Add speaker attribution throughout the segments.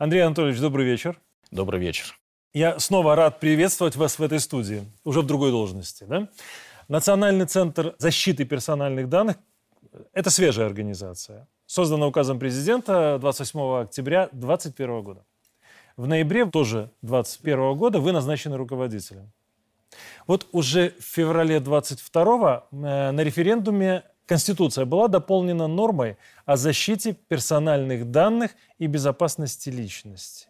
Speaker 1: Андрей Анатольевич, добрый вечер.
Speaker 2: Добрый вечер.
Speaker 1: Я снова рад приветствовать вас в этой студии, уже в другой должности. Да? Национальный центр защиты персональных данных – это свежая организация, создана указом президента 28 октября 2021 года. В ноябре тоже 2021 года вы назначены руководителем. Вот уже в феврале 22 э, на референдуме Конституция была дополнена нормой о защите персональных данных и безопасности личности.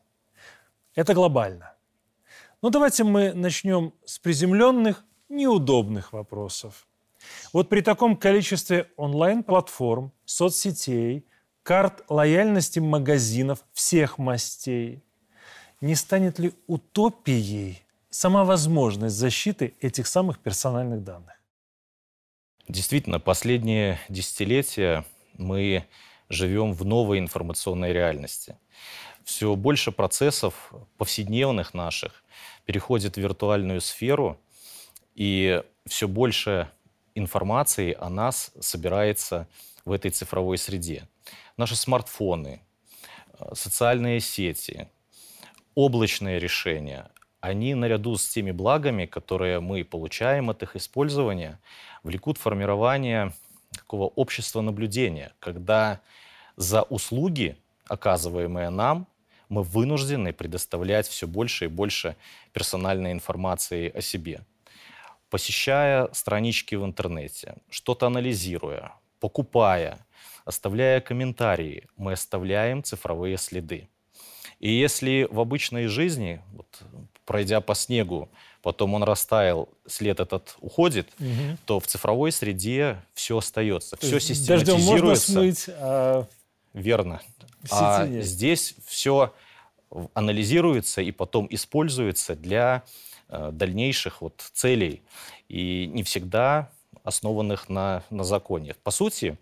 Speaker 1: Это глобально. Но давайте мы начнем с приземленных, неудобных вопросов. Вот при таком количестве онлайн-платформ, соцсетей, карт лояльности магазинов всех мастей, не станет ли утопией сама возможность защиты этих самых персональных данных?
Speaker 2: Действительно, последние десятилетия мы живем в новой информационной реальности. Все больше процессов повседневных наших переходит в виртуальную сферу, и все больше информации о нас собирается в этой цифровой среде. Наши смартфоны, социальные сети, облачные решения, они наряду с теми благами, которые мы получаем от их использования, влекут формирование такого общества наблюдения, когда за услуги, оказываемые нам, мы вынуждены предоставлять все больше и больше персональной информации о себе. Посещая странички в интернете, что-то анализируя, покупая, оставляя комментарии, мы оставляем цифровые следы. И если в обычной жизни, вот, пройдя по снегу, потом он растаял, след этот уходит, угу. то в цифровой среде все остается, то все систематизируется.
Speaker 1: Дождем можно смыть, а...
Speaker 2: Верно. А нет. здесь все анализируется и потом используется для э, дальнейших вот целей и не всегда основанных на, на законе. По сути,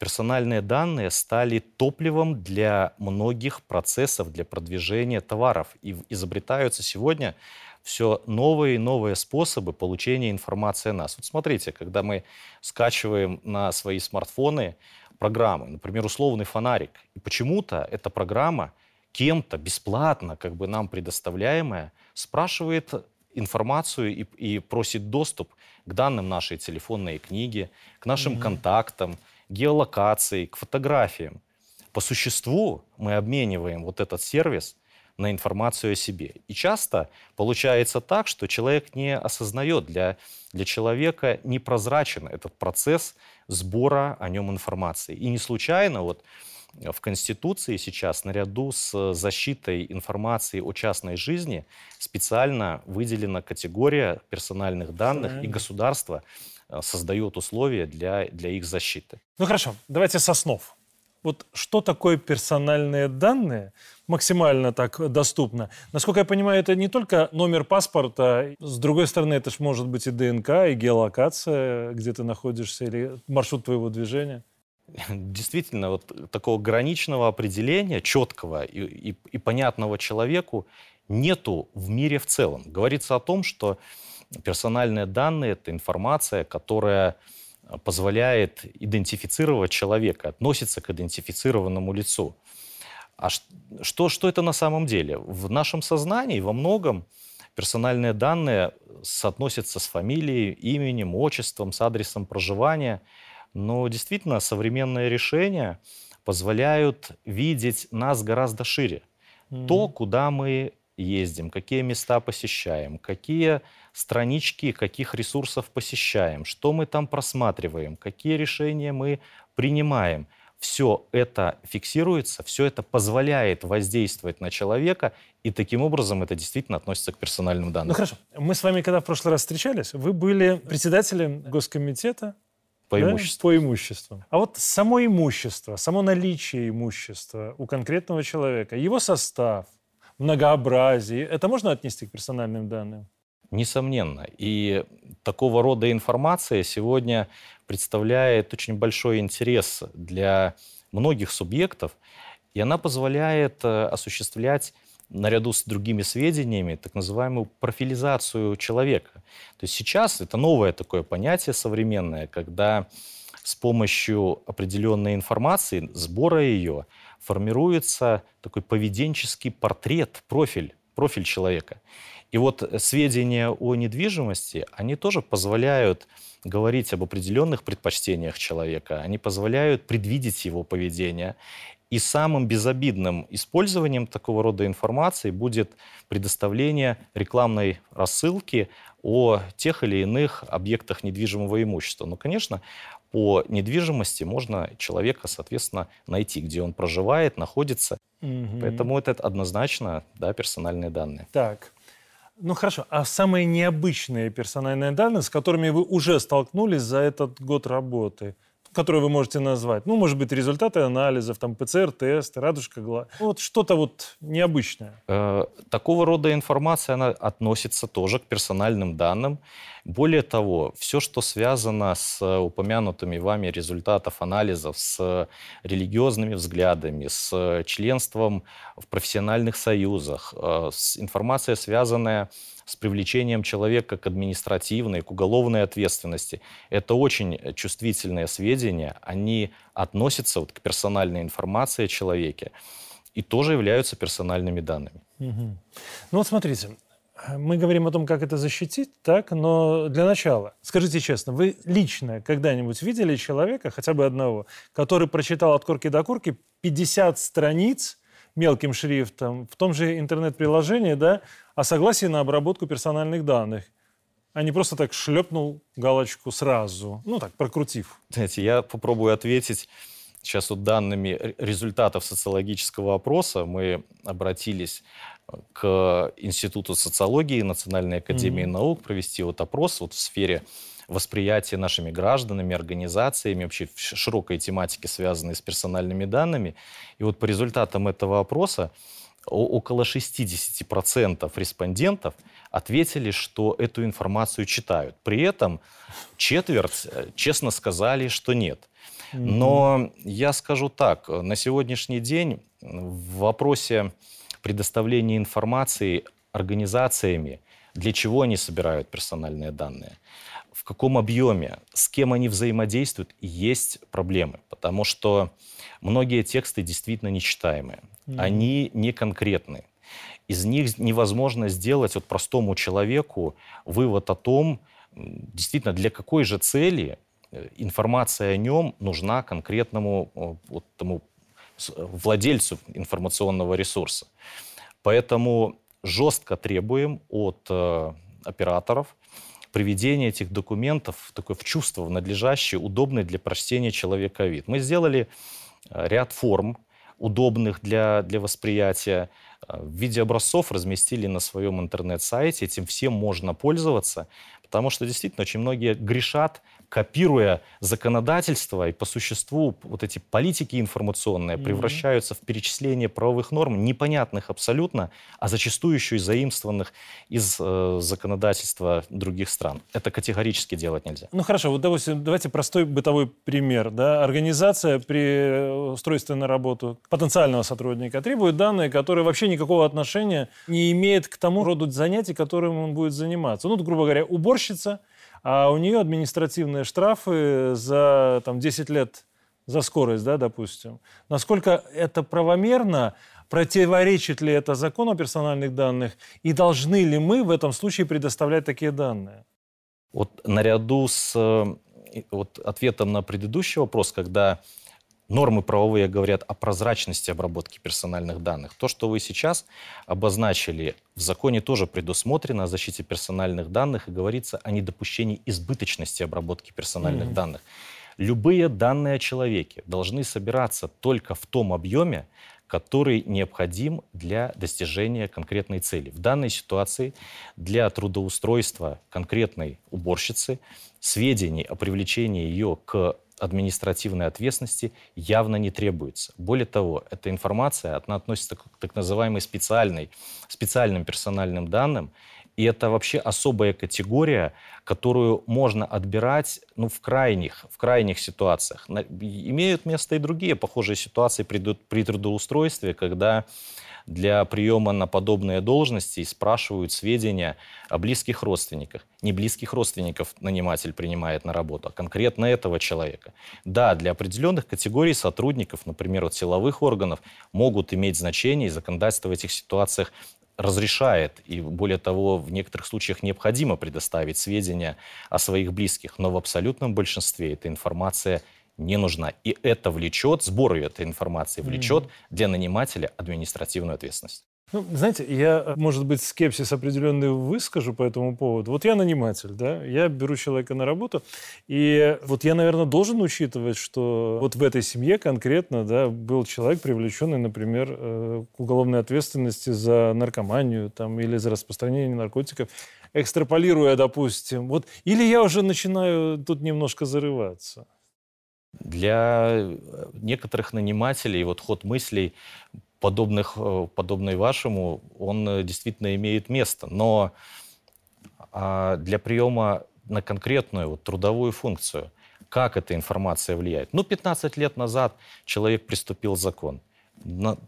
Speaker 2: персональные данные стали топливом для многих процессов, для продвижения товаров. И изобретаются сегодня все новые и новые способы получения информации о нас. Вот смотрите, когда мы скачиваем на свои смартфоны программы, например, условный фонарик, и почему-то эта программа кем-то бесплатно, как бы нам предоставляемая, спрашивает информацию и, и просит доступ к данным нашей телефонной книги, к нашим mm-hmm. контактам, геолокации, к фотографиям. По существу мы обмениваем вот этот сервис на информацию о себе. И часто получается так, что человек не осознает, для, для человека непрозрачен этот процесс сбора о нем информации. И не случайно вот в Конституции сейчас наряду с защитой информации о частной жизни специально выделена категория персональных данных, и государство создает условия для, для их защиты.
Speaker 1: Ну хорошо, давайте с основ. Вот что такое персональные данные, максимально так доступно? Насколько я понимаю, это не только номер паспорта, с другой стороны, это же может быть и ДНК, и геолокация, где ты находишься, или маршрут твоего движения.
Speaker 2: Действительно, вот такого граничного определения, четкого и, и, и понятного человеку нету в мире в целом. Говорится о том, что персональные данные – это информация, которая позволяет идентифицировать человека, относится к идентифицированному лицу. А что, что это на самом деле? В нашем сознании во многом персональные данные соотносятся с фамилией, именем, отчеством, с адресом проживания. Но действительно современные решения позволяют видеть нас гораздо шире. Mm-hmm. То, куда мы ездим, какие места посещаем, какие странички каких ресурсов посещаем, что мы там просматриваем, какие решения мы принимаем. Все это фиксируется, все это позволяет воздействовать на человека, и таким образом это действительно относится к персональным данным.
Speaker 1: Ну хорошо. Мы с вами, когда в прошлый раз встречались, вы были председателем Госкомитета
Speaker 2: по да? имуществу.
Speaker 1: По имуществу. А вот само имущество, само наличие имущества у конкретного человека, его состав, многообразие, это можно отнести к персональным данным?
Speaker 2: Несомненно. И такого рода информация сегодня представляет очень большой интерес для многих субъектов, и она позволяет э, осуществлять наряду с другими сведениями так называемую профилизацию человека. То есть сейчас это новое такое понятие современное, когда с помощью определенной информации, сбора ее, формируется такой поведенческий портрет, профиль, профиль человека. И вот сведения о недвижимости, они тоже позволяют говорить об определенных предпочтениях человека, они позволяют предвидеть его поведение. И самым безобидным использованием такого рода информации будет предоставление рекламной рассылки о тех или иных объектах недвижимого имущества. Но, конечно, по недвижимости можно человека, соответственно, найти, где он проживает, находится. Угу. Поэтому это однозначно да, персональные данные.
Speaker 1: Так. Ну хорошо, а самые необычные персональные данные, с которыми вы уже столкнулись за этот год работы, которые вы можете назвать? Ну, может быть, результаты анализов, там, ПЦР-тест, радужка глаз. Ну, вот что-то вот необычное.
Speaker 2: Э, такого рода информация, она относится тоже к персональным данным. Более того, все, что связано с упомянутыми вами результатов анализов, с религиозными взглядами, с членством в профессиональных союзах, э, с информация, связанная привлечением человека к административной, к уголовной ответственности. Это очень чувствительные сведения, они относятся вот к персональной информации о человеке и тоже являются персональными данными.
Speaker 1: Угу. Ну вот смотрите, мы говорим о том, как это защитить, так, но для начала, скажите честно, вы лично когда-нибудь видели человека, хотя бы одного, который прочитал от корки до корки 50 страниц мелким шрифтом в том же интернет-приложении, да, о согласии на обработку персональных данных, а не просто так шлепнул галочку сразу, ну так, прокрутив?
Speaker 2: Знаете, я попробую ответить сейчас вот данными результатов социологического опроса. Мы обратились к Институту социологии Национальной академии mm-hmm. наук провести вот опрос вот в сфере восприятия нашими гражданами, организациями, вообще широкой тематике, связанной с персональными данными. И вот по результатам этого опроса около 60% респондентов ответили, что эту информацию читают. При этом четверть э, честно сказали, что нет. Но я скажу так, на сегодняшний день в вопросе предоставления информации организациями, для чего они собирают персональные данные, каком объеме, с кем они взаимодействуют, есть проблемы, потому что многие тексты действительно нечитаемые, mm-hmm. они не конкретны. Из них невозможно сделать вот простому человеку вывод о том, действительно, для какой же цели э, информация о нем нужна конкретному вот, тому владельцу информационного ресурса. Поэтому жестко требуем от э, операторов приведения этих документов такой в чувство, в надлежащий, удобный для прочтения человека вид. Мы сделали э, ряд форм, удобных для, для восприятия, э, в виде образцов разместили на своем интернет-сайте. Этим всем можно пользоваться, потому что действительно очень многие грешат копируя законодательство и по существу вот эти политики информационные mm-hmm. превращаются в перечисление правовых норм, непонятных абсолютно, а зачастую еще и заимствованных из э, законодательства других стран. Это категорически делать нельзя.
Speaker 1: Ну хорошо, вот допустим, давайте простой бытовой пример. Да? Организация при устройстве на работу потенциального сотрудника требует данные, которые вообще никакого отношения не имеют к тому роду занятий, которым он будет заниматься. Ну, грубо говоря, уборщица – а у нее административные штрафы за там, 10 лет за скорость, да, допустим. Насколько это правомерно, противоречит ли это закону о персональных данных, и должны ли мы в этом случае предоставлять такие данные?
Speaker 2: Вот наряду с э, вот, ответом на предыдущий вопрос, когда нормы правовые говорят о прозрачности обработки персональных данных. То, что вы сейчас обозначили, в законе тоже предусмотрено о защите персональных данных и говорится о недопущении избыточности обработки персональных mm-hmm. данных. Любые данные о человеке должны собираться только в том объеме, который необходим для достижения конкретной цели. В данной ситуации для трудоустройства конкретной уборщицы сведений о привлечении ее к административной ответственности явно не требуется. Более того, эта информация она относится к так называемой специальной, специальным персональным данным, и это вообще особая категория, которую можно отбирать ну, в, крайних, в крайних ситуациях. Имеют место и другие похожие ситуации при, при трудоустройстве, когда для приема на подобные должности и спрашивают сведения о близких родственниках. Не близких родственников наниматель принимает на работу, а конкретно этого человека. Да, для определенных категорий сотрудников, например, от силовых органов, могут иметь значение, и законодательство в этих ситуациях разрешает, и более того, в некоторых случаях необходимо предоставить сведения о своих близких, но в абсолютном большинстве эта информация не нужна. И это влечет, сбор этой информации влечет mm-hmm. для нанимателя административную ответственность.
Speaker 1: Ну, знаете, я, может быть, скепсис определенный выскажу по этому поводу. Вот я наниматель, да, я беру человека на работу, и вот я, наверное, должен учитывать, что вот в этой семье конкретно, да, был человек, привлеченный, например, э, к уголовной ответственности за наркоманию там, или за распространение наркотиков, экстраполируя, допустим. Вот, или я уже начинаю тут немножко зарываться.
Speaker 2: Для э, некоторых нанимателей вот ход мыслей подобных, э, подобной вашему, он э, действительно имеет место. Но а, для приема на конкретную вот, трудовую функцию, как эта информация влияет? Ну, 15 лет назад человек приступил закон. На,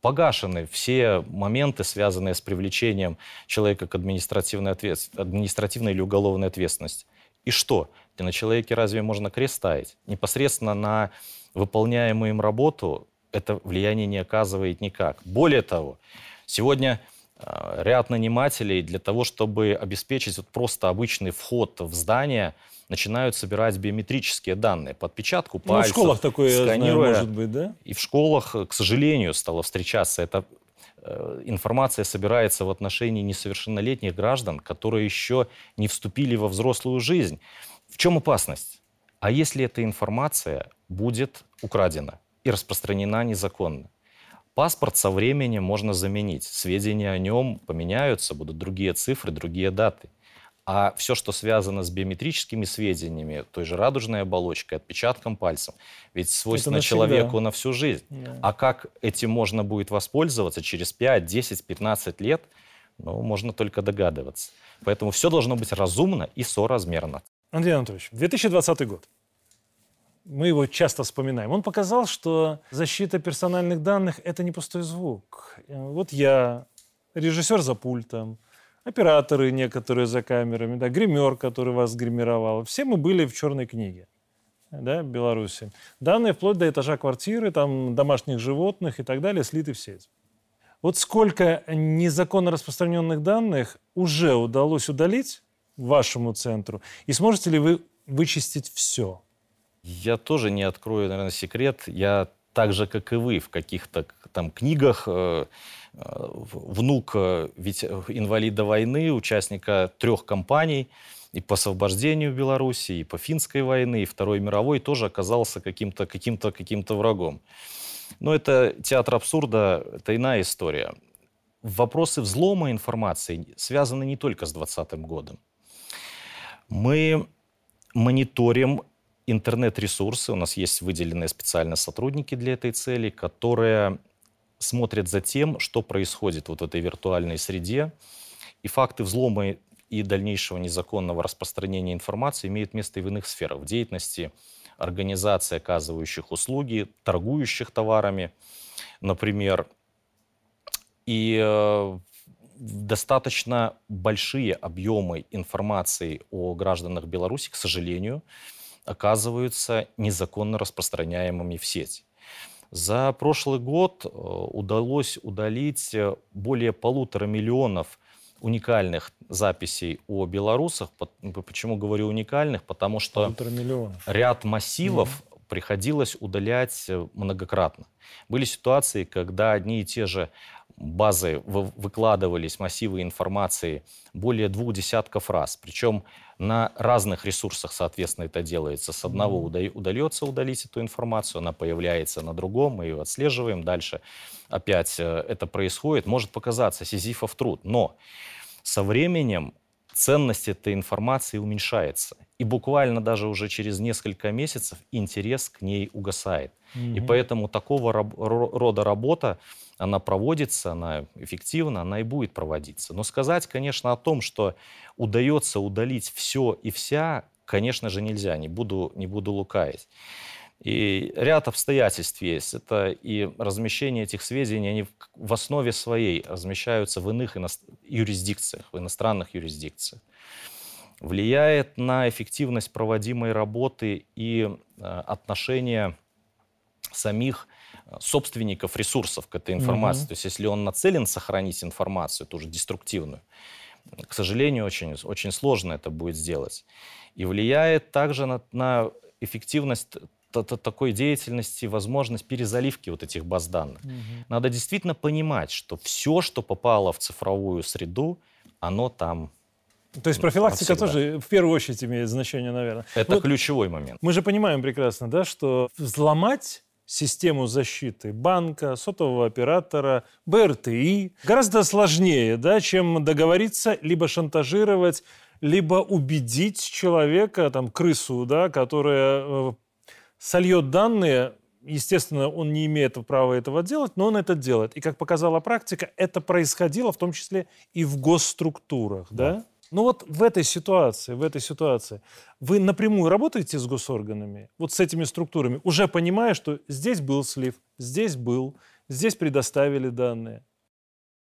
Speaker 2: погашены все моменты, связанные с привлечением человека к административной, ответ... административной или уголовной ответственности. И что? На человеке разве можно крест ставить? Непосредственно на выполняемую им работу это влияние не оказывает никак. Более того, сегодня э, ряд нанимателей для того, чтобы обеспечить вот просто обычный вход в здание, начинают собирать биометрические данные по отпечатку пальцев.
Speaker 1: Ну, в школах такое, сканируя. знаю, может быть, да?
Speaker 2: И в школах, к сожалению, стало встречаться. Эта э, информация собирается в отношении несовершеннолетних граждан, которые еще не вступили во взрослую жизнь. В чем опасность? А если эта информация будет украдена? и распространена незаконно. Паспорт со временем можно заменить. Сведения о нем поменяются, будут другие цифры, другие даты. А все, что связано с биометрическими сведениями, той же радужной оболочкой, отпечатком пальцем, ведь свойственно человеку на всю жизнь. Да. А как этим можно будет воспользоваться через 5, 10, 15 лет, ну, можно только догадываться. Поэтому все должно быть разумно и соразмерно.
Speaker 1: Андрей Анатольевич, 2020 год мы его часто вспоминаем, он показал, что защита персональных данных – это не пустой звук. Вот я, режиссер за пультом, операторы некоторые за камерами, да, гример, который вас гримировал. Все мы были в черной книге да, Беларуси. Данные вплоть до этажа квартиры, там, домашних животных и так далее слиты в сеть. Вот сколько незаконно распространенных данных уже удалось удалить вашему центру? И сможете ли вы вычистить все?
Speaker 2: Я тоже не открою, наверное, секрет. Я так же, как и вы, в каких-то там книгах э, э, внук э, ведь инвалида войны, участника трех кампаний, и по освобождению Беларуси, и по финской войны, и Второй мировой тоже оказался каким-то каким каким врагом. Но это театр абсурда, это иная история. Вопросы взлома информации связаны не только с 2020 годом. Мы мониторим интернет-ресурсы, у нас есть выделенные специально сотрудники для этой цели, которые смотрят за тем, что происходит вот в этой виртуальной среде. И факты взлома и дальнейшего незаконного распространения информации имеют место и в иных сферах. В деятельности организаций, оказывающих услуги, торгующих товарами, например. И э, достаточно большие объемы информации о гражданах Беларуси, к сожалению, оказываются незаконно распространяемыми в сеть. За прошлый год э, удалось удалить э, более полутора миллионов уникальных записей о белорусах. Почему говорю уникальных? Потому что ряд массивов mm-hmm. приходилось удалять э, многократно. Были ситуации, когда одни и те же базы выкладывались, массивы информации более двух десятков раз. Причем на разных ресурсах, соответственно, это делается. С одного удается удалить эту информацию, она появляется на другом, мы ее отслеживаем. Дальше опять э, это происходит. Может показаться сизифов труд, но со временем ценность этой информации уменьшается. И буквально даже уже через несколько месяцев интерес к ней угасает. Mm-hmm. И поэтому такого рода работа она проводится, она эффективна, она и будет проводиться. Но сказать, конечно, о том, что удается удалить все и вся, конечно же, нельзя, не буду, не буду лукавить. И ряд обстоятельств есть. Это и размещение этих сведений, они в основе своей размещаются в иных юрисдикциях, в иностранных юрисдикциях. Влияет на эффективность проводимой работы и э, отношения самих собственников ресурсов к этой информации. Mm-hmm. То есть если он нацелен сохранить информацию, тоже деструктивную, к сожалению, очень, очень сложно это будет сделать. И влияет также на, на эффективность такой деятельности, возможность перезаливки вот этих баз данных. Угу. Надо действительно понимать, что все, что попало в цифровую среду, оно там
Speaker 1: то есть профилактика навсегда. тоже в первую очередь имеет значение, наверное.
Speaker 2: Это вот ключевой момент.
Speaker 1: Мы же понимаем прекрасно, да, что взломать систему защиты банка, сотового оператора, БРТИ гораздо сложнее, да, чем договориться, либо шантажировать, либо убедить человека, там, крысу, да, которая э, сольет данные, естественно, он не имеет права этого делать, но он это делает. И, как показала практика, это происходило в том числе и в госструктурах, да? да? Ну вот в этой ситуации, в этой ситуации, вы напрямую работаете с госорганами, вот с этими структурами, уже понимая, что здесь был слив, здесь был, здесь предоставили данные?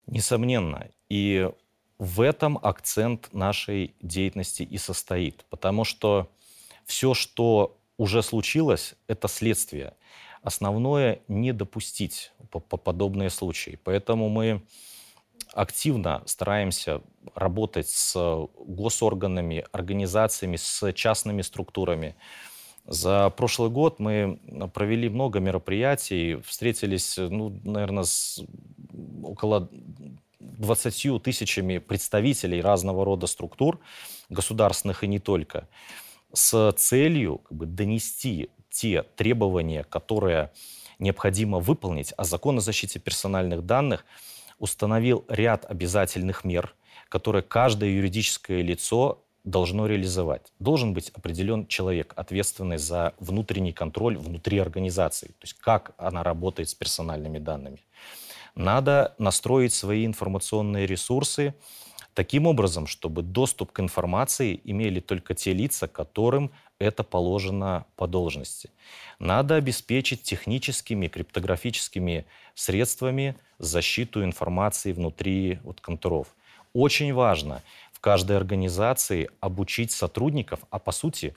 Speaker 2: Несомненно. И в этом акцент нашей деятельности и состоит. Потому что все, что уже случилось, это следствие. Основное не допустить подобные случаи. Поэтому мы активно стараемся работать с госорганами, организациями, с частными структурами. За прошлый год мы провели много мероприятий, встретились, ну, наверное, с около 20 тысячами представителей разного рода структур, государственных и не только с целью как бы, донести те требования, которые необходимо выполнить, а закон о защите персональных данных установил ряд обязательных мер, которые каждое юридическое лицо должно реализовать. Должен быть определен человек, ответственный за внутренний контроль внутри организации, то есть как она работает с персональными данными. Надо настроить свои информационные ресурсы, таким образом, чтобы доступ к информации имели только те лица, которым это положено по должности. Надо обеспечить техническими, криптографическими средствами защиту информации внутри вот, контуров. Очень важно в каждой организации обучить сотрудников, а по сути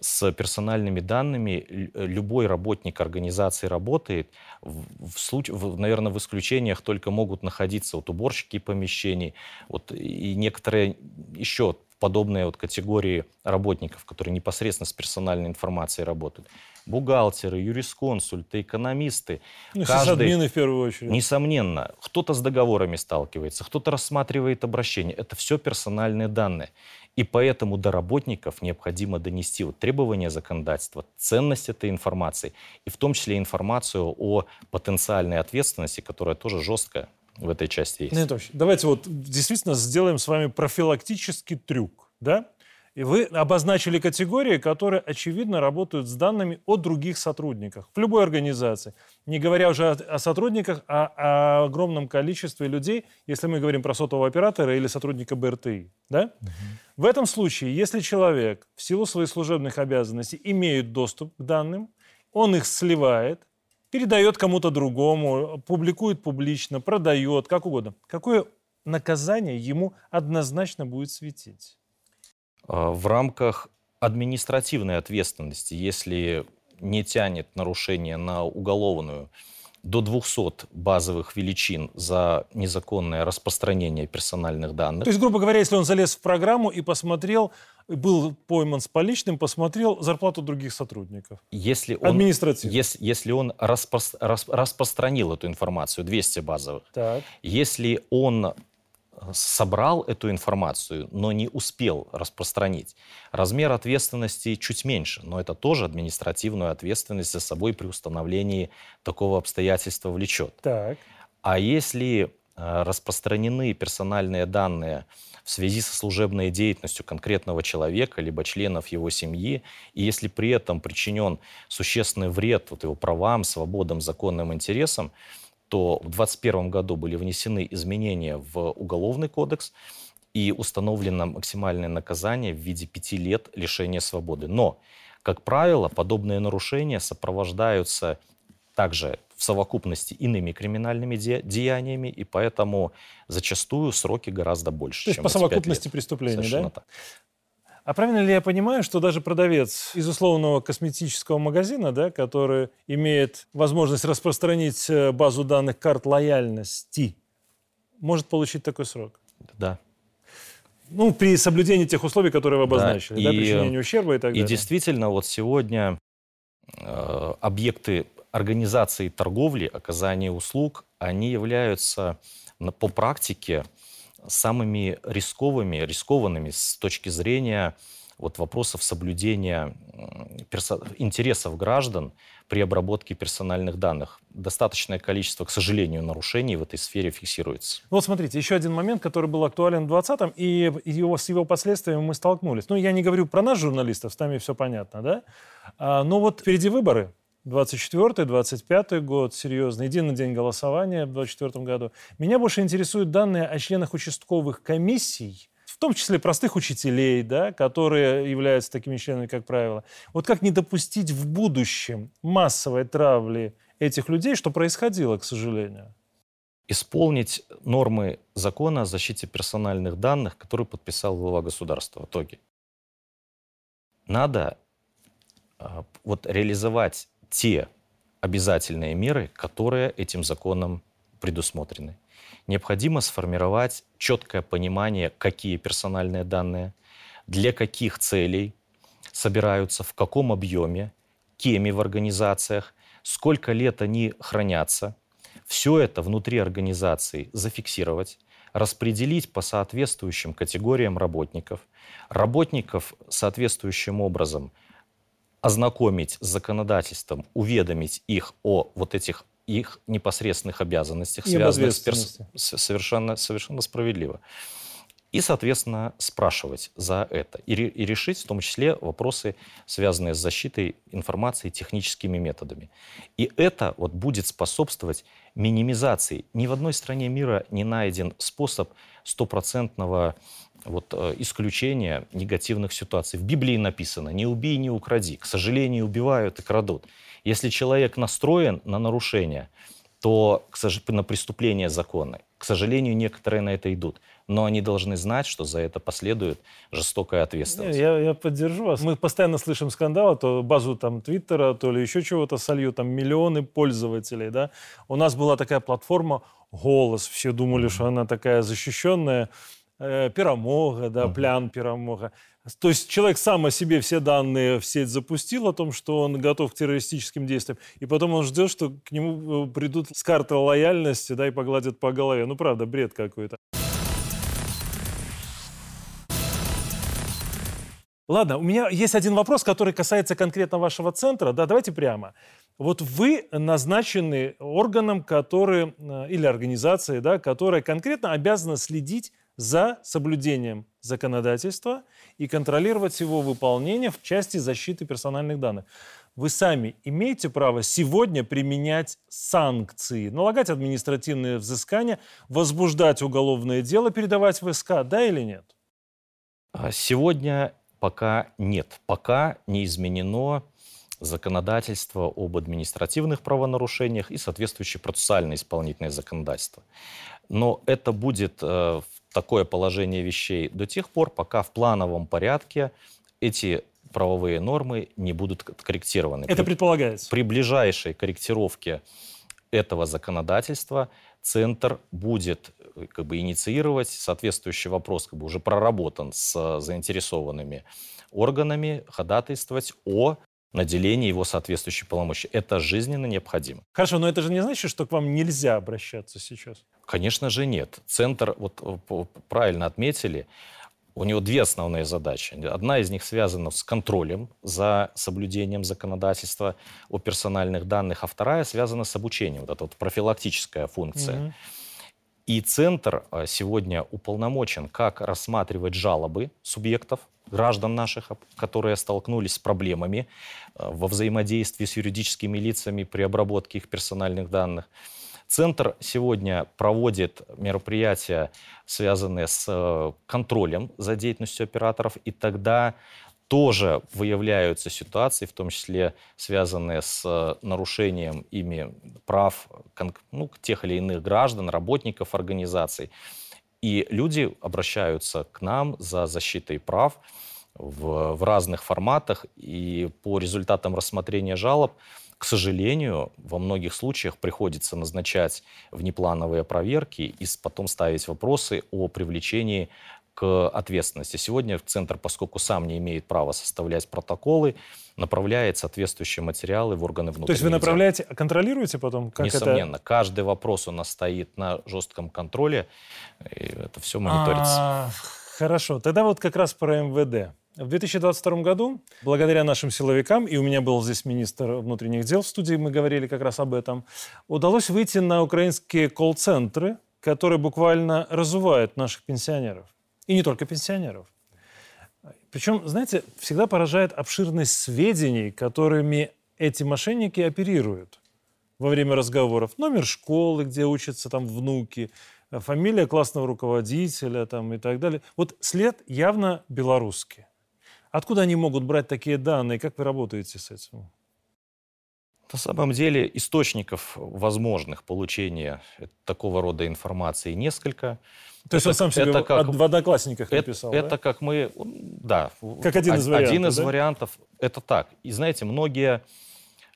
Speaker 2: с персональными данными любой работник организации работает. В, случ... в, наверное, в исключениях только могут находиться вот уборщики помещений вот, и некоторые еще подобные вот категории работников, которые непосредственно с персональной информацией работают. Бухгалтеры, юрисконсульты, экономисты.
Speaker 1: Ну, каждый, админы в первую очередь.
Speaker 2: Несомненно. Кто-то с договорами сталкивается, кто-то рассматривает обращения. Это все персональные данные. И поэтому до работников необходимо донести вот требования законодательства, ценность этой информации, и в том числе информацию о потенциальной ответственности, которая тоже жесткая в этой части есть.
Speaker 1: Нет, давайте вот действительно сделаем с вами профилактический трюк, да? И вы обозначили категории, которые, очевидно, работают с данными о других сотрудниках в любой организации. Не говоря уже о, о сотрудниках, а о огромном количестве людей, если мы говорим про сотового оператора или сотрудника БРТИ. Да? Угу. В этом случае, если человек в силу своих служебных обязанностей имеет доступ к данным, он их сливает, передает кому-то другому, публикует публично, продает, как угодно. Какое наказание ему однозначно будет светить?
Speaker 2: А, в рамках административной ответственности, если не тянет нарушение на уголовную до 200 базовых величин за незаконное распространение персональных данных.
Speaker 1: То есть, грубо говоря, если он залез в программу и посмотрел, был пойман с поличным, посмотрел зарплату других сотрудников.
Speaker 2: Если он, Административно. Если, если он распро, рас, распространил эту информацию, 200 базовых. Так. Если он собрал эту информацию, но не успел распространить. Размер ответственности чуть меньше, но это тоже административную ответственность за собой при установлении такого обстоятельства влечет. Так. А если э, распространены персональные данные в связи со служебной деятельностью конкретного человека, либо членов его семьи, и если при этом причинен существенный вред вот его правам, свободам, законным интересам, то в 2021 году были внесены изменения в Уголовный кодекс и установлено максимальное наказание в виде пяти лет лишения свободы. Но Как правило, подобные нарушения сопровождаются также в совокупности иными криминальными де- деяниями, и поэтому зачастую сроки гораздо больше.
Speaker 1: То есть по совокупности преступлений, Совершенно да? Так. А правильно ли я понимаю, что даже продавец из условного косметического магазина, да, который имеет возможность распространить э, базу данных карт лояльности, может получить такой срок?
Speaker 2: Да.
Speaker 1: Ну, при соблюдении тех условий, которые вы обозначили, да, да причинение ущерба и так
Speaker 2: и
Speaker 1: далее.
Speaker 2: И действительно, вот сегодня э, объекты организации торговли, оказания услуг, они являются по практике самыми рисковыми, рискованными с точки зрения вот вопросов соблюдения интересов граждан при обработке персональных данных. Достаточное количество, к сожалению, нарушений в этой сфере фиксируется.
Speaker 1: Вот смотрите, еще один момент, который был актуален в 2020-м, и его, с его последствиями мы столкнулись. Ну, я не говорю про нас, журналистов, с нами все понятно, да? А, но вот впереди выборы, 24 25 год, серьезно, единый день голосования в 24 году. Меня больше интересуют данные о членах участковых комиссий, в том числе простых учителей, да, которые являются такими членами, как правило. Вот как не допустить в будущем массовой травли этих людей, что происходило, к сожалению?
Speaker 2: Исполнить нормы закона о защите персональных данных, который подписал глава государства в итоге. Надо а, вот реализовать те обязательные меры, которые этим законом предусмотрены. Необходимо сформировать четкое понимание, какие персональные данные, для каких целей собираются, в каком объеме, кеми в организациях, сколько лет они хранятся. Все это внутри организации зафиксировать, распределить по соответствующим категориям работников, работников соответствующим образом ознакомить с законодательством, уведомить их о вот этих их непосредственных обязанностях,
Speaker 1: и связанных с, перс...
Speaker 2: совершенно, совершенно справедливо. И, соответственно, спрашивать за это. И, и решить в том числе вопросы, связанные с защитой информации техническими методами. И это вот будет способствовать минимизации. Ни в одной стране мира не найден способ стопроцентного вот, э, исключения негативных ситуаций. В Библии написано «не убей, не укради». К сожалению, убивают и крадут. Если человек настроен на нарушение, то на преступление закона, к сожалению, некоторые на это идут. Но они должны знать, что за это последует жестокая ответственность.
Speaker 1: Я, я поддержу вас. Мы постоянно слышим скандалы, то базу там Твиттера, то ли еще чего-то сольют, там миллионы пользователей. Да? У нас была такая платформа «Голос». Все думали, mm-hmm. что она такая защищенная э, перемога, да, плян перемога. То есть человек сам о себе все данные в сеть запустил о том, что он готов к террористическим действиям, и потом он ждет, что к нему э, придут с карты лояльности, да, и погладят по голове. Ну, правда, бред какой-то. Ладно, у меня есть один вопрос, который касается конкретно вашего центра. Да, давайте прямо. Вот вы назначены органом, который, э, или организацией, да, которая конкретно обязана следить за соблюдением законодательства и контролировать его выполнение в части защиты персональных данных. Вы сами имеете право сегодня применять санкции, налагать административные взыскания, возбуждать уголовное дело, передавать в СК, да или нет?
Speaker 2: А сегодня пока нет. Пока не изменено законодательство об административных правонарушениях и соответствующее процессуальное исполнительное законодательство. Но это будет э, такое положение вещей до тех пор, пока в плановом порядке эти правовые нормы не будут корректированы.
Speaker 1: Это предполагается.
Speaker 2: При ближайшей корректировке этого законодательства Центр будет э, как бы, инициировать соответствующий вопрос, как бы уже проработан с заинтересованными органами, ходатайствовать о наделении его соответствующей полномочий. Это жизненно необходимо.
Speaker 1: Хорошо, но это же не значит, что к вам нельзя обращаться сейчас.
Speaker 2: Конечно же нет. Центр, вот э, правильно отметили, у него две основные задачи. Одна из них связана с контролем за соблюдением законодательства о персональных данных, а вторая связана с обучением. Вот эта вот профилактическая функция. Mm-hmm. И Центр э, сегодня уполномочен как рассматривать жалобы субъектов, граждан наших, которые столкнулись с проблемами э, во взаимодействии с юридическими лицами при обработке их персональных данных, Центр сегодня проводит мероприятия, связанные с э, контролем за деятельностью операторов, и тогда тоже выявляются ситуации, в том числе связанные с э, нарушением ими прав ну, тех или иных граждан, работников организаций. И люди обращаются к нам за защитой прав в, в разных форматах. И по результатам рассмотрения жалоб, к сожалению, во многих случаях приходится назначать внеплановые проверки и потом ставить вопросы о привлечении к ответственности. Сегодня Центр, поскольку сам не имеет права составлять протоколы, направляет соответствующие материалы в органы внутренних
Speaker 1: То есть вы направляете, контролируете потом?
Speaker 2: Как Несомненно. Это... Каждый вопрос у нас стоит на жестком контроле, и это все мониторится. А,
Speaker 1: хорошо. Тогда вот как раз про МВД. В 2022 году, благодаря нашим силовикам, и у меня был здесь министр внутренних дел в студии, мы говорили как раз об этом, удалось выйти на украинские колл-центры, которые буквально разувают наших пенсионеров. И не только пенсионеров. Причем, знаете, всегда поражает обширность сведений, которыми эти мошенники оперируют во время разговоров. Номер школы, где учатся там внуки, фамилия классного руководителя там, и так далее. Вот след явно белорусский. Откуда они могут брать такие данные? Как вы работаете с этим?
Speaker 2: На самом деле источников возможных получения такого рода информации несколько.
Speaker 1: То есть это, он сам себе это как, в одноклассниках написал,
Speaker 2: это, да? как мы, да.
Speaker 1: Как один из вариантов,
Speaker 2: Один из
Speaker 1: да?
Speaker 2: вариантов, это так. И знаете, многие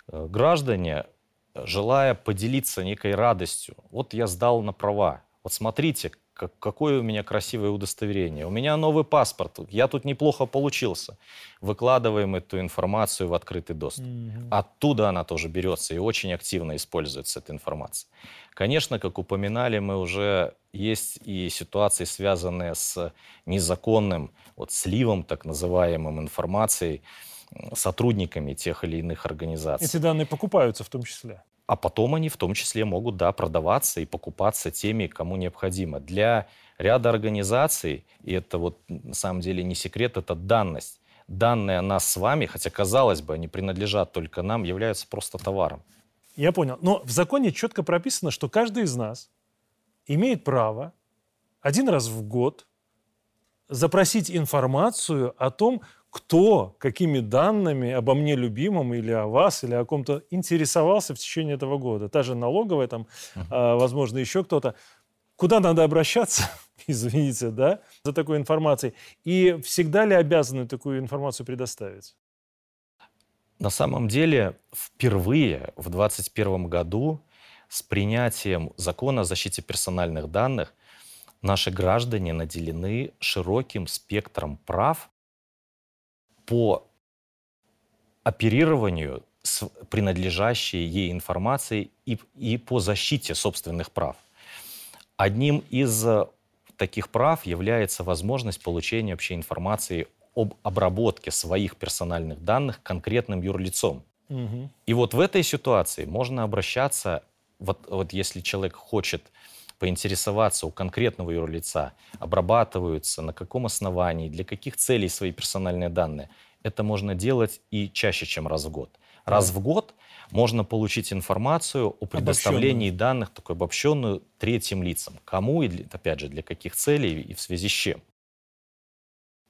Speaker 2: э, граждане, желая поделиться некой радостью, вот я сдал на права, вот смотрите, как, какое у меня красивое удостоверение. У меня новый паспорт, я тут неплохо получился. Выкладываем эту информацию в открытый доступ. Mm-hmm. Оттуда она тоже берется и очень активно используется эта информация. Конечно, как упоминали, мы уже есть и ситуации, связанные с незаконным вот, сливом так называемым информацией сотрудниками тех или иных организаций.
Speaker 1: Эти данные покупаются в том числе?
Speaker 2: А потом они в том числе могут да, продаваться и покупаться теми, кому необходимо. Для ряда организаций, и это вот на самом деле не секрет, это данность. Данные о нас с вами, хотя казалось бы, они принадлежат только нам, являются просто товаром.
Speaker 1: Я понял. Но в законе четко прописано, что каждый из нас имеет право один раз в год запросить информацию о том, кто какими данными обо мне любимом или о вас, или о ком-то интересовался в течение этого года. Та же налоговая, там, uh-huh. возможно, еще кто-то. Куда надо обращаться, извините, да, за такой информацией? И всегда ли обязаны такую информацию предоставить?
Speaker 2: На самом деле, впервые в 2021 году с принятием закона о защите персональных данных наши граждане наделены широким спектром прав по оперированию с принадлежащей ей информацией и, и по защите собственных прав. Одним из э, таких прав является возможность получения вообще информации об обработке своих персональных данных конкретным юрлицом. Угу. И вот в этой ситуации можно обращаться, вот, вот если человек хочет поинтересоваться у конкретного юрлица, обрабатываются, на каком основании, для каких целей свои персональные данные. Это можно делать и чаще, чем раз в год. Раз в год можно получить информацию о предоставлении данных, такую обобщенную, третьим лицам. Кому и, опять же, для каких целей и в связи с чем.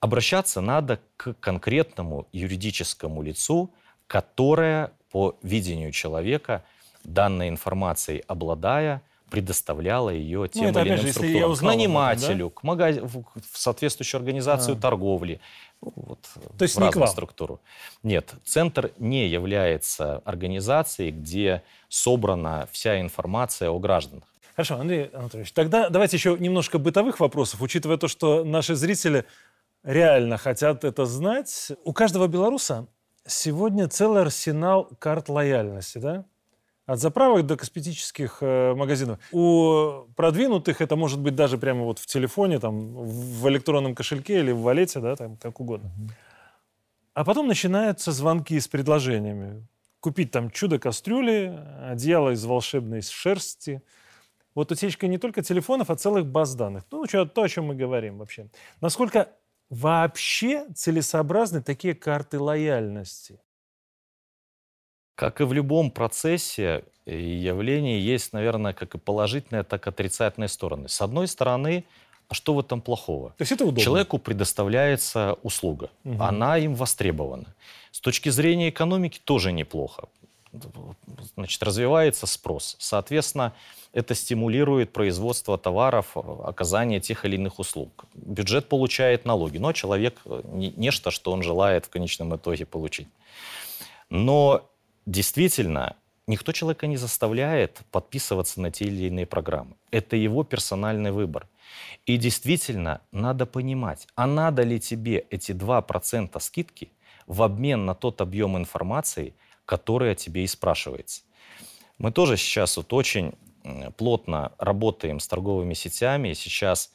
Speaker 2: Обращаться надо к конкретному юридическому лицу, которое по видению человека данной информацией обладая, предоставляла ее ну, тем ну, или иным структурам. К нанимателю, да? к магаз... в соответствующую организацию а. торговли, вот,
Speaker 1: То есть в не разную
Speaker 2: структуру. Нет, центр не является организацией, где собрана вся информация о гражданах.
Speaker 1: Хорошо, Андрей Анатольевич, тогда давайте еще немножко бытовых вопросов, учитывая то, что наши зрители реально хотят это знать. У каждого белоруса сегодня целый арсенал карт лояльности, да? От заправок до косметических э, магазинов. У продвинутых это может быть даже прямо вот в телефоне, там, в электронном кошельке или в валете, да, там, как угодно. А потом начинаются звонки с предложениями. Купить там чудо-кастрюли, одеяло из волшебной шерсти. Вот утечка не только телефонов, а целых баз данных. Ну, что, то, о чем мы говорим вообще. Насколько вообще целесообразны такие карты лояльности?
Speaker 2: Как и в любом процессе и явлении есть, наверное, как и положительные, так и отрицательные стороны. С одной стороны, А что в этом плохого?
Speaker 1: То есть это удобно.
Speaker 2: Человеку предоставляется услуга, угу. она им востребована. С точки зрения экономики тоже неплохо. Значит, развивается спрос. Соответственно, это стимулирует производство товаров, оказание тех или иных услуг. Бюджет получает налоги, но человек э, не, нечто, что он желает в конечном итоге получить. Но действительно, никто человека не заставляет подписываться на те или иные программы. Это его персональный выбор. И действительно, надо понимать, а надо ли тебе эти 2% скидки в обмен на тот объем информации, который о тебе и спрашивается. Мы тоже сейчас вот очень плотно работаем с торговыми сетями. Сейчас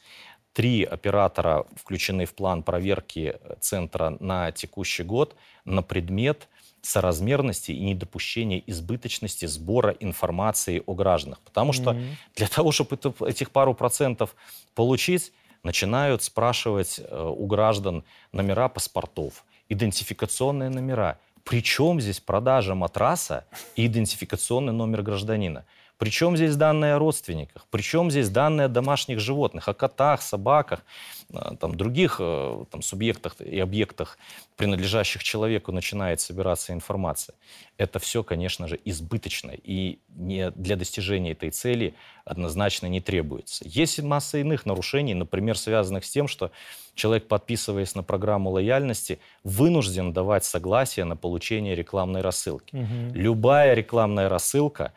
Speaker 2: три оператора включены в план проверки э, центра на текущий год на предмет соразмерности и недопущения избыточности сбора информации о гражданах. Потому что mm-hmm. для того, чтобы это, этих пару процентов получить, начинают спрашивать э, у граждан номера паспортов, идентификационные номера. Причем здесь продажа матраса и идентификационный номер гражданина? Причем здесь данные о родственниках? Причем здесь данные о домашних животных, о котах, собаках, э, там, других э, там, субъектах и объектах, принадлежащих человеку, начинает собираться информация. Это все, конечно же, избыточно и не для достижения этой цели однозначно не требуется. Есть масса иных нарушений, например, связанных с тем, что человек, подписываясь на программу лояльности, вынужден давать согласие на получение рекламной рассылки. Угу. Любая рекламная рассылка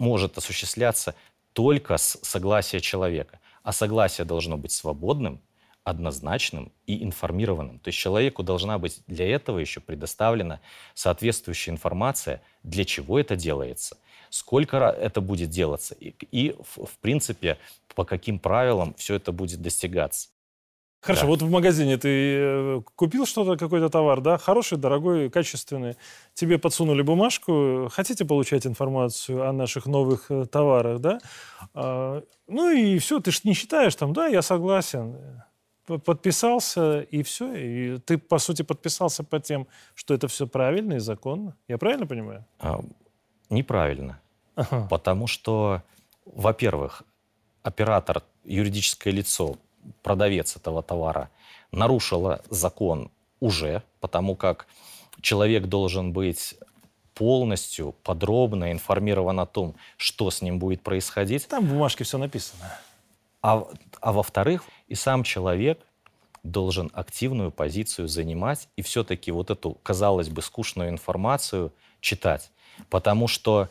Speaker 2: может осуществляться только с согласия человека. А согласие должно быть свободным, однозначным и информированным. То есть человеку должна быть для этого еще предоставлена соответствующая информация, для чего это делается, сколько это будет делаться и, и в, в принципе, по каким правилам все это будет достигаться.
Speaker 1: Хорошо, да. вот в магазине ты э, купил что-то, какой-то товар, да, хороший, дорогой, качественный. Тебе подсунули бумажку, хотите получать информацию о наших новых э, товарах, да? А, ну и все, ты же не считаешь там, да, я согласен. Подписался, и все. И ты, по сути, подписался по тем, что это все правильно и законно. Я правильно понимаю? А,
Speaker 2: неправильно. Ага. Потому что, во-первых, оператор, юридическое лицо, продавец этого товара нарушила закон уже, потому как человек должен быть полностью, подробно информирован о том, что с ним будет происходить.
Speaker 1: Там в бумажке все написано.
Speaker 2: А, а во-вторых, и сам человек должен активную позицию занимать и все-таки вот эту, казалось бы, скучную информацию читать. Потому что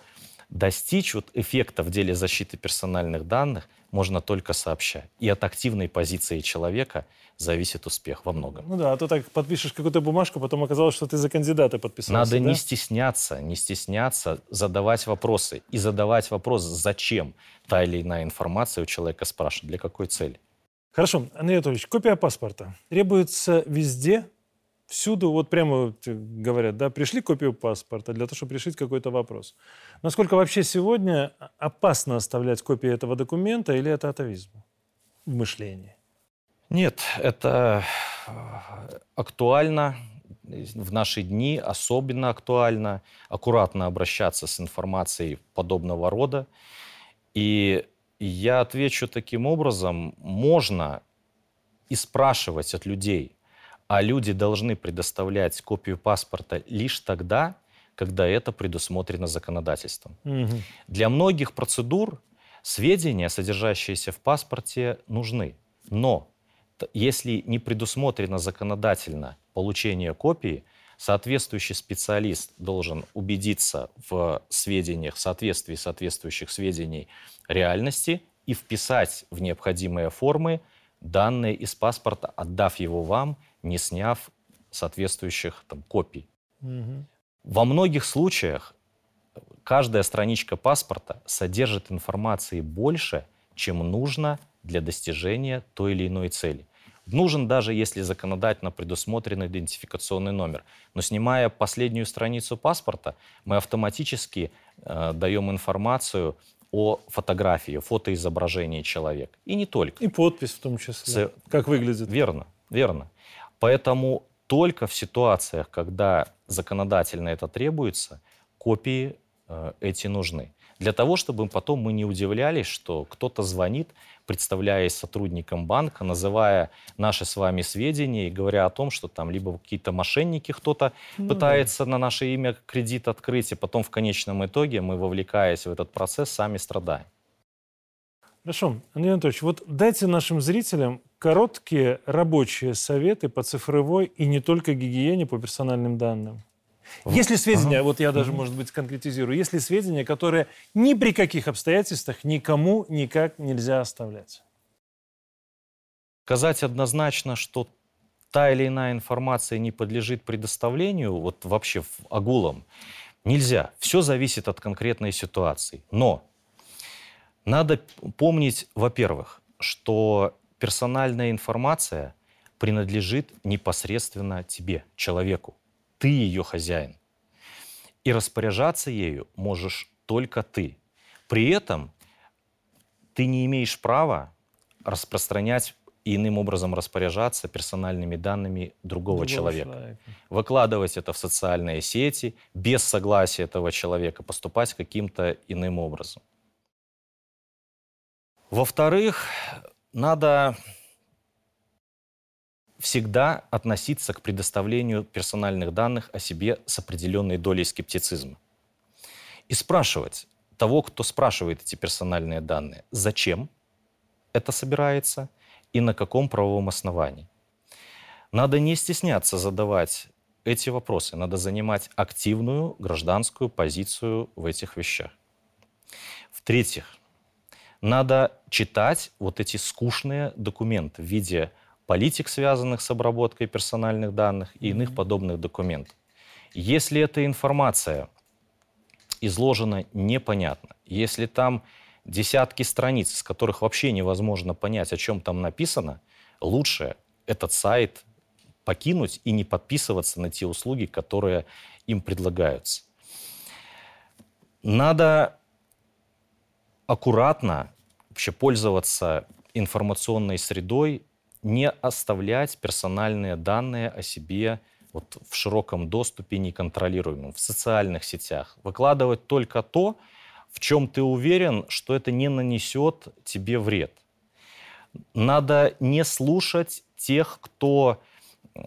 Speaker 2: достичь вот эффекта в деле защиты персональных данных можно только сообща. И от активной позиции человека зависит успех во многом.
Speaker 1: Ну да, а то так подпишешь какую-то бумажку, потом оказалось, что ты за кандидата подписался.
Speaker 2: Надо
Speaker 1: да?
Speaker 2: не стесняться, не стесняться задавать вопросы. И задавать вопрос, зачем та или иная информация у человека спрашивает, для какой цели.
Speaker 1: Хорошо, Андрей Анатольевич, копия паспорта требуется везде, всюду, вот прямо говорят, да, пришли копию паспорта для того, чтобы решить какой-то вопрос. Насколько вообще сегодня опасно оставлять копии этого документа или это атовизм в мышлении?
Speaker 2: Нет, это э, актуально в наши дни, особенно актуально аккуратно обращаться с информацией подобного рода. И я отвечу таким образом, можно и спрашивать от людей – а люди должны предоставлять копию паспорта лишь тогда, когда это предусмотрено законодательством. Угу. Для многих процедур сведения, содержащиеся в паспорте, нужны. Но если не предусмотрено законодательно получение копии, соответствующий специалист должен убедиться в сведениях, в соответствии соответствующих сведений реальности и вписать в необходимые формы данные из паспорта, отдав его вам – не сняв соответствующих там, копий. Угу. Во многих случаях каждая страничка паспорта содержит информации больше, чем нужно для достижения той или иной цели. Нужен даже если законодательно предусмотрен идентификационный номер. Но снимая последнюю страницу паспорта, мы автоматически э, даем информацию о фотографии, фотоизображении человека. И не только.
Speaker 1: И подпись в том числе. С... Как выглядит.
Speaker 2: Верно, верно. Поэтому только в ситуациях, когда законодательно это требуется, копии э, эти нужны. Для того, чтобы потом мы не удивлялись, что кто-то звонит, представляясь сотрудником банка, называя наши с вами сведения и говоря о том, что там либо какие-то мошенники кто-то ну, пытается да. на наше имя кредит открыть, и потом в конечном итоге мы, вовлекаясь в этот процесс, сами страдаем.
Speaker 1: Хорошо. Андрей Анатольевич, вот дайте нашим зрителям короткие рабочие советы по цифровой и не только гигиене по персональным данным. Есть ли сведения, ага. вот я даже, может быть, конкретизирую, есть ли сведения, которые ни при каких обстоятельствах никому никак нельзя оставлять?
Speaker 2: Сказать однозначно, что та или иная информация не подлежит предоставлению, вот вообще в огулом, нельзя. Все зависит от конкретной ситуации. Но надо помнить, во-первых, что персональная информация принадлежит непосредственно тебе, человеку. Ты ее хозяин. И распоряжаться ею можешь только ты. При этом ты не имеешь права распространять и иным образом распоряжаться персональными данными другого, другого человека. человека. Выкладывать это в социальные сети без согласия этого человека, поступать каким-то иным образом. Во-вторых, надо всегда относиться к предоставлению персональных данных о себе с определенной долей скептицизма. И спрашивать того, кто спрашивает эти персональные данные, зачем это собирается и на каком правовом основании. Надо не стесняться задавать эти вопросы, надо занимать активную гражданскую позицию в этих вещах. В-третьих, надо читать вот эти скучные документы в виде политик, связанных с обработкой персональных данных и иных подобных документов. Если эта информация изложена непонятно, если там десятки страниц, с которых вообще невозможно понять, о чем там написано, лучше этот сайт покинуть и не подписываться на те услуги, которые им предлагаются. Надо аккуратно вообще пользоваться информационной средой, не оставлять персональные данные о себе вот в широком доступе, неконтролируемом, в социальных сетях. Выкладывать только то, в чем ты уверен, что это не нанесет тебе вред. Надо не слушать тех, кто,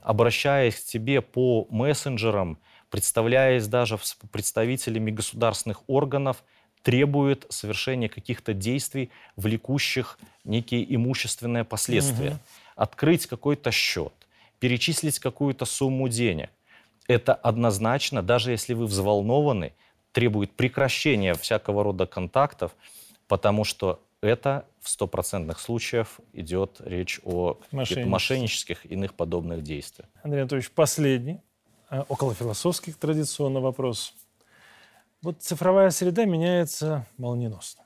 Speaker 2: обращаясь к тебе по мессенджерам, представляясь даже представителями государственных органов, требует совершения каких-то действий, влекущих некие имущественные последствия. Угу. Открыть какой-то счет, перечислить какую-то сумму денег. Это однозначно, даже если вы взволнованы, требует прекращения всякого рода контактов, потому что это в стопроцентных случаях идет речь о мошеннических иных подобных действиях.
Speaker 1: Андрей Анатольевич, последний, э, около философских традиционно вопрос. Вот цифровая среда меняется молниеносно.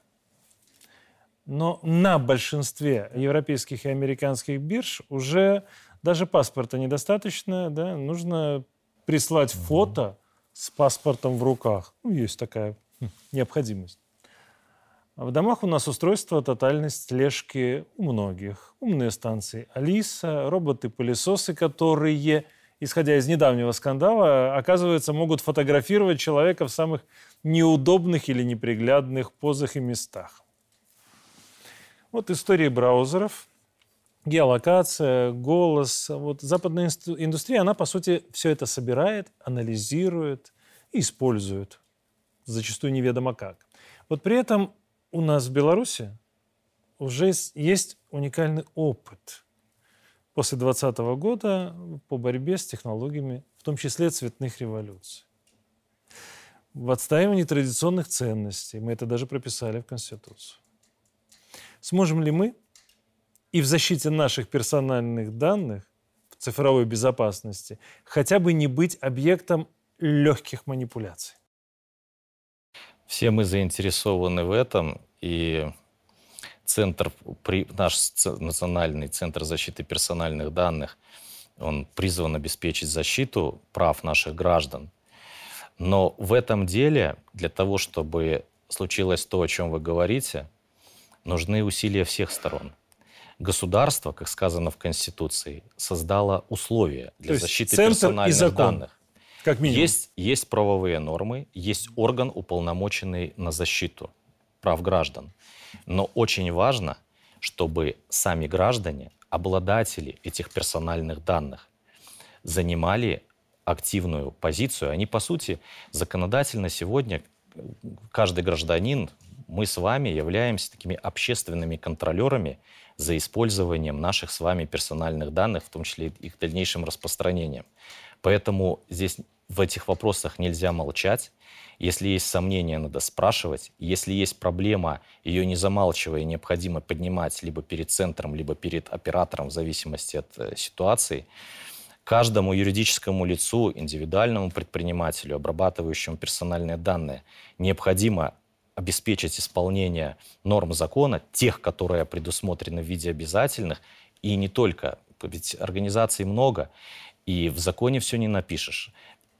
Speaker 1: Но на большинстве европейских и американских бирж уже даже паспорта недостаточно, да, нужно прислать фото с паспортом в руках. Ну, есть такая хм, необходимость. А в домах у нас устройство тотальной слежки у многих. Умные станции Алиса, роботы-пылесосы, которые исходя из недавнего скандала, оказывается, могут фотографировать человека в самых неудобных или неприглядных позах и местах. Вот истории браузеров, геолокация, голос. Вот западная индустрия, она, по сути, все это собирает, анализирует использует. Зачастую неведомо как. Вот при этом у нас в Беларуси уже есть уникальный опыт – после 2020 года по борьбе с технологиями, в том числе цветных революций. В отстаивании традиционных ценностей. Мы это даже прописали в Конституцию. Сможем ли мы и в защите наших персональных данных, в цифровой безопасности, хотя бы не быть объектом легких манипуляций?
Speaker 2: Все мы заинтересованы в этом, и центр, наш национальный центр защиты персональных данных, он призван обеспечить защиту прав наших граждан. Но в этом деле, для того, чтобы случилось то, о чем вы говорите, нужны усилия всех сторон. Государство, как сказано в Конституции, создало условия для защиты персональных данных.
Speaker 1: Как минимум.
Speaker 2: Есть, есть правовые нормы, есть орган, уполномоченный на защиту прав граждан. Но очень важно, чтобы сами граждане, обладатели этих персональных данных, занимали активную позицию. Они, по сути, законодательно сегодня каждый гражданин, мы с вами являемся такими общественными контролерами за использованием наших с вами персональных данных, в том числе их дальнейшим распространением. Поэтому здесь в этих вопросах нельзя молчать. Если есть сомнения, надо спрашивать. Если есть проблема, ее не замалчивая, необходимо поднимать либо перед центром, либо перед оператором, в зависимости от э, ситуации. Каждому юридическому лицу, индивидуальному предпринимателю, обрабатывающему персональные данные, необходимо обеспечить исполнение норм закона, тех, которые предусмотрены в виде обязательных, и не только. Ведь организаций много, и в законе все не напишешь.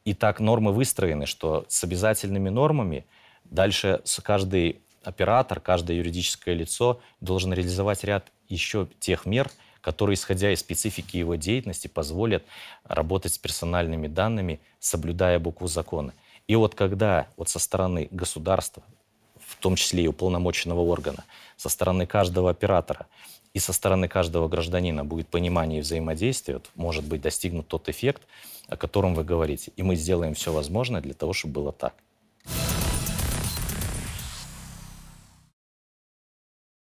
Speaker 2: И так нормы выстроены, что с обязательными нормами дальше каждый оператор, каждое юридическое лицо должен реализовать ряд еще тех мер, которые, исходя из специфики его деятельности, позволят работать с персональными данными, соблюдая букву закона. И вот когда вот со стороны государства, в том числе и уполномоченного органа, со стороны каждого оператора и со стороны каждого гражданина будет понимание и взаимодействие, вот, может быть достигнут тот эффект, о котором вы говорите. И мы сделаем все возможное для того, чтобы было так.